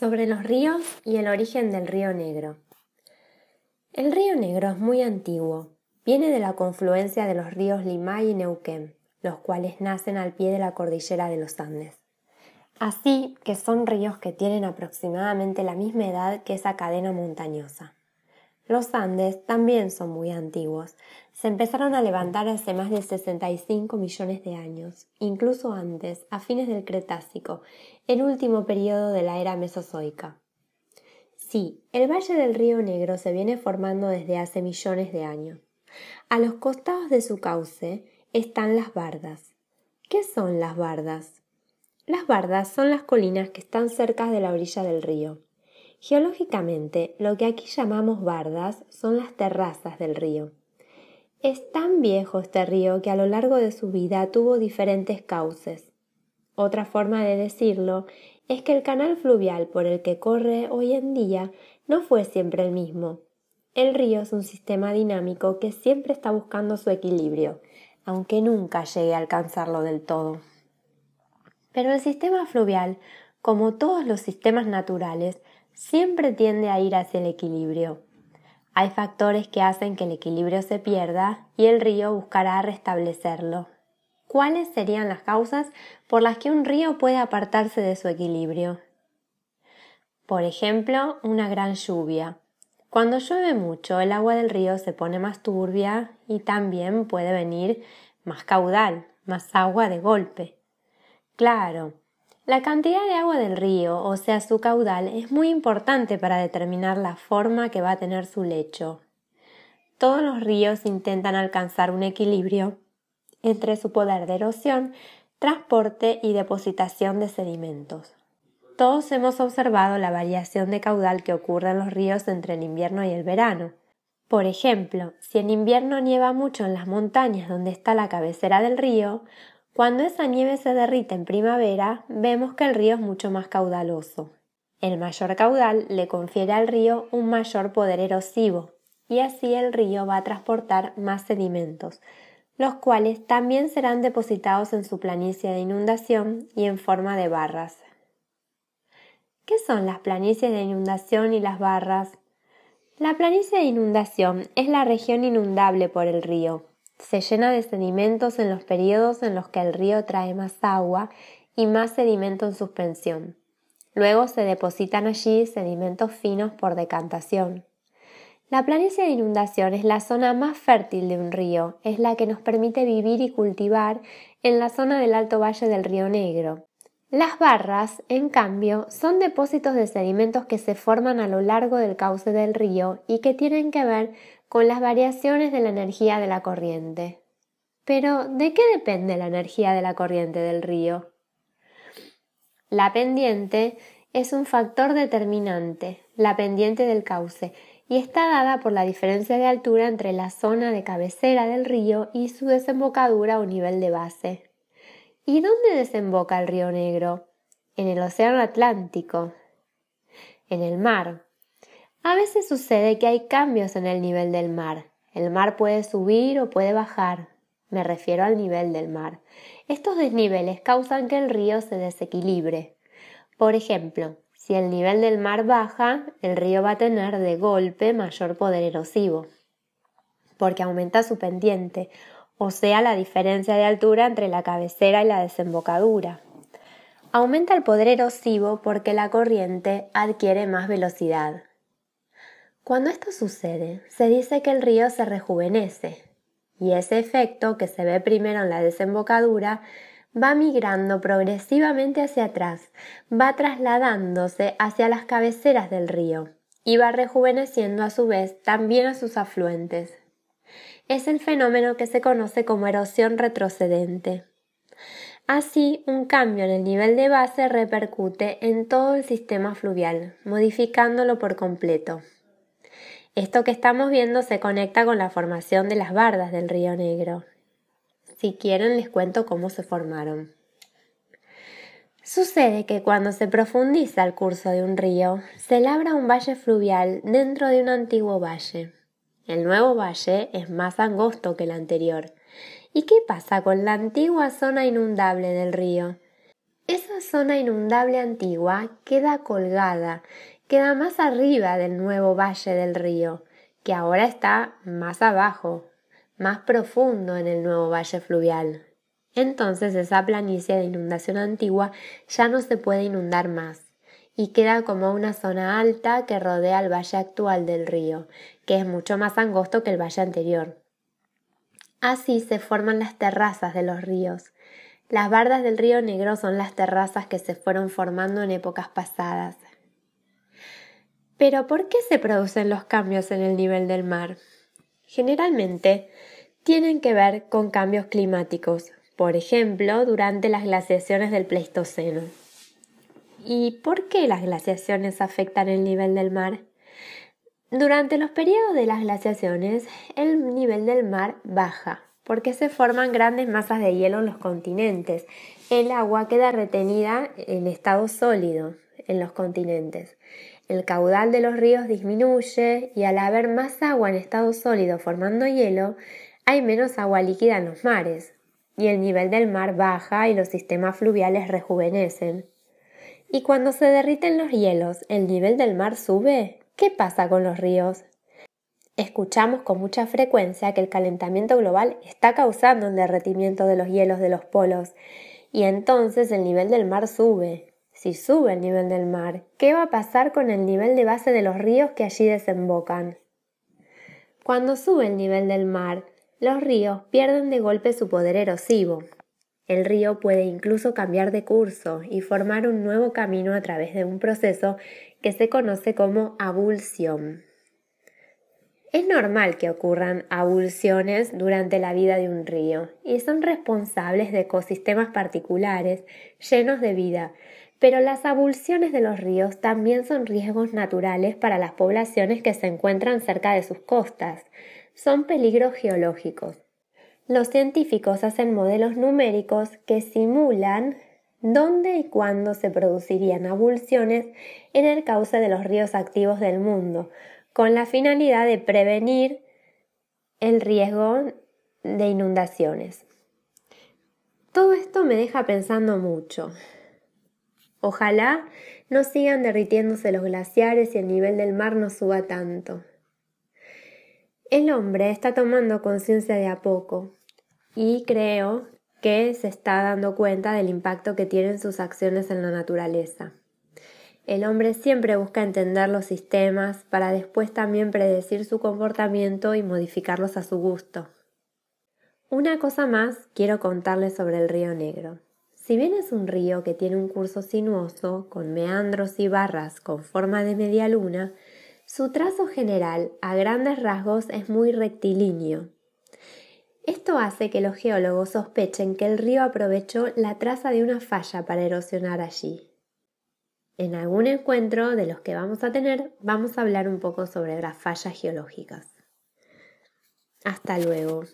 Sobre los ríos y el origen del río Negro. El río Negro es muy antiguo. Viene de la confluencia de los ríos Limay y Neuquén, los cuales nacen al pie de la cordillera de los Andes. Así que son ríos que tienen aproximadamente la misma edad que esa cadena montañosa. Los Andes también son muy antiguos. Se empezaron a levantar hace más de 65 millones de años, incluso antes, a fines del Cretácico, el último periodo de la era Mesozoica. Sí, el Valle del Río Negro se viene formando desde hace millones de años. A los costados de su cauce están las bardas. ¿Qué son las bardas? Las bardas son las colinas que están cerca de la orilla del río. Geológicamente, lo que aquí llamamos bardas son las terrazas del río. Es tan viejo este río que a lo largo de su vida tuvo diferentes cauces. Otra forma de decirlo es que el canal fluvial por el que corre hoy en día no fue siempre el mismo. El río es un sistema dinámico que siempre está buscando su equilibrio, aunque nunca llegue a alcanzarlo del todo. Pero el sistema fluvial, como todos los sistemas naturales, siempre tiende a ir hacia el equilibrio. Hay factores que hacen que el equilibrio se pierda y el río buscará restablecerlo. ¿Cuáles serían las causas por las que un río puede apartarse de su equilibrio? Por ejemplo, una gran lluvia. Cuando llueve mucho, el agua del río se pone más turbia y también puede venir más caudal, más agua de golpe. Claro, la cantidad de agua del río, o sea su caudal, es muy importante para determinar la forma que va a tener su lecho. Todos los ríos intentan alcanzar un equilibrio entre su poder de erosión, transporte y depositación de sedimentos. Todos hemos observado la variación de caudal que ocurre en los ríos entre el invierno y el verano. Por ejemplo, si en invierno nieva mucho en las montañas donde está la cabecera del río, cuando esa nieve se derrite en primavera, vemos que el río es mucho más caudaloso. El mayor caudal le confiere al río un mayor poder erosivo, y así el río va a transportar más sedimentos, los cuales también serán depositados en su planicie de inundación y en forma de barras. ¿Qué son las planicies de inundación y las barras? La planicie de inundación es la región inundable por el río, se llena de sedimentos en los periodos en los que el río trae más agua y más sedimento en suspensión. Luego se depositan allí sedimentos finos por decantación. La planicie de inundación es la zona más fértil de un río, es la que nos permite vivir y cultivar en la zona del Alto Valle del Río Negro. Las barras, en cambio, son depósitos de sedimentos que se forman a lo largo del cauce del río y que tienen que ver con las variaciones de la energía de la corriente. Pero, ¿de qué depende la energía de la corriente del río? La pendiente es un factor determinante, la pendiente del cauce, y está dada por la diferencia de altura entre la zona de cabecera del río y su desembocadura o nivel de base. ¿Y dónde desemboca el río Negro? En el Océano Atlántico. En el mar. A veces sucede que hay cambios en el nivel del mar. El mar puede subir o puede bajar. Me refiero al nivel del mar. Estos desniveles causan que el río se desequilibre. Por ejemplo, si el nivel del mar baja, el río va a tener de golpe mayor poder erosivo, porque aumenta su pendiente, o sea, la diferencia de altura entre la cabecera y la desembocadura. Aumenta el poder erosivo porque la corriente adquiere más velocidad. Cuando esto sucede, se dice que el río se rejuvenece, y ese efecto, que se ve primero en la desembocadura, va migrando progresivamente hacia atrás, va trasladándose hacia las cabeceras del río, y va rejuveneciendo a su vez también a sus afluentes. Es el fenómeno que se conoce como erosión retrocedente. Así, un cambio en el nivel de base repercute en todo el sistema fluvial, modificándolo por completo. Esto que estamos viendo se conecta con la formación de las bardas del río Negro. Si quieren les cuento cómo se formaron. Sucede que cuando se profundiza el curso de un río, se labra un valle fluvial dentro de un antiguo valle. El nuevo valle es más angosto que el anterior. ¿Y qué pasa con la antigua zona inundable del río? Esa zona inundable antigua queda colgada, queda más arriba del nuevo valle del río, que ahora está más abajo, más profundo en el nuevo valle fluvial. Entonces esa planicie de inundación antigua ya no se puede inundar más y queda como una zona alta que rodea el valle actual del río, que es mucho más angosto que el valle anterior. Así se forman las terrazas de los ríos. Las bardas del río Negro son las terrazas que se fueron formando en épocas pasadas. Pero ¿por qué se producen los cambios en el nivel del mar? Generalmente tienen que ver con cambios climáticos, por ejemplo, durante las glaciaciones del Pleistoceno. ¿Y por qué las glaciaciones afectan el nivel del mar? Durante los periodos de las glaciaciones, el nivel del mar baja, porque se forman grandes masas de hielo en los continentes. El agua queda retenida en estado sólido en los continentes. El caudal de los ríos disminuye y al haber más agua en estado sólido formando hielo, hay menos agua líquida en los mares, y el nivel del mar baja y los sistemas fluviales rejuvenecen. Y cuando se derriten los hielos, ¿el nivel del mar sube? ¿Qué pasa con los ríos? Escuchamos con mucha frecuencia que el calentamiento global está causando el derretimiento de los hielos de los polos y entonces el nivel del mar sube. Si sube el nivel del mar, ¿qué va a pasar con el nivel de base de los ríos que allí desembocan? Cuando sube el nivel del mar, los ríos pierden de golpe su poder erosivo. El río puede incluso cambiar de curso y formar un nuevo camino a través de un proceso que se conoce como abulsión. Es normal que ocurran abulsiones durante la vida de un río y son responsables de ecosistemas particulares llenos de vida, pero las abulsiones de los ríos también son riesgos naturales para las poblaciones que se encuentran cerca de sus costas. Son peligros geológicos. Los científicos hacen modelos numéricos que simulan dónde y cuándo se producirían abulsiones en el cauce de los ríos activos del mundo, con la finalidad de prevenir el riesgo de inundaciones. Todo esto me deja pensando mucho. Ojalá no sigan derritiéndose los glaciares y el nivel del mar no suba tanto. El hombre está tomando conciencia de a poco y creo que se está dando cuenta del impacto que tienen sus acciones en la naturaleza. El hombre siempre busca entender los sistemas para después también predecir su comportamiento y modificarlos a su gusto. Una cosa más quiero contarles sobre el río Negro. Si bien es un río que tiene un curso sinuoso, con meandros y barras con forma de media luna, su trazo general, a grandes rasgos, es muy rectilíneo, esto hace que los geólogos sospechen que el río aprovechó la traza de una falla para erosionar allí. En algún encuentro de los que vamos a tener vamos a hablar un poco sobre las fallas geológicas. Hasta luego.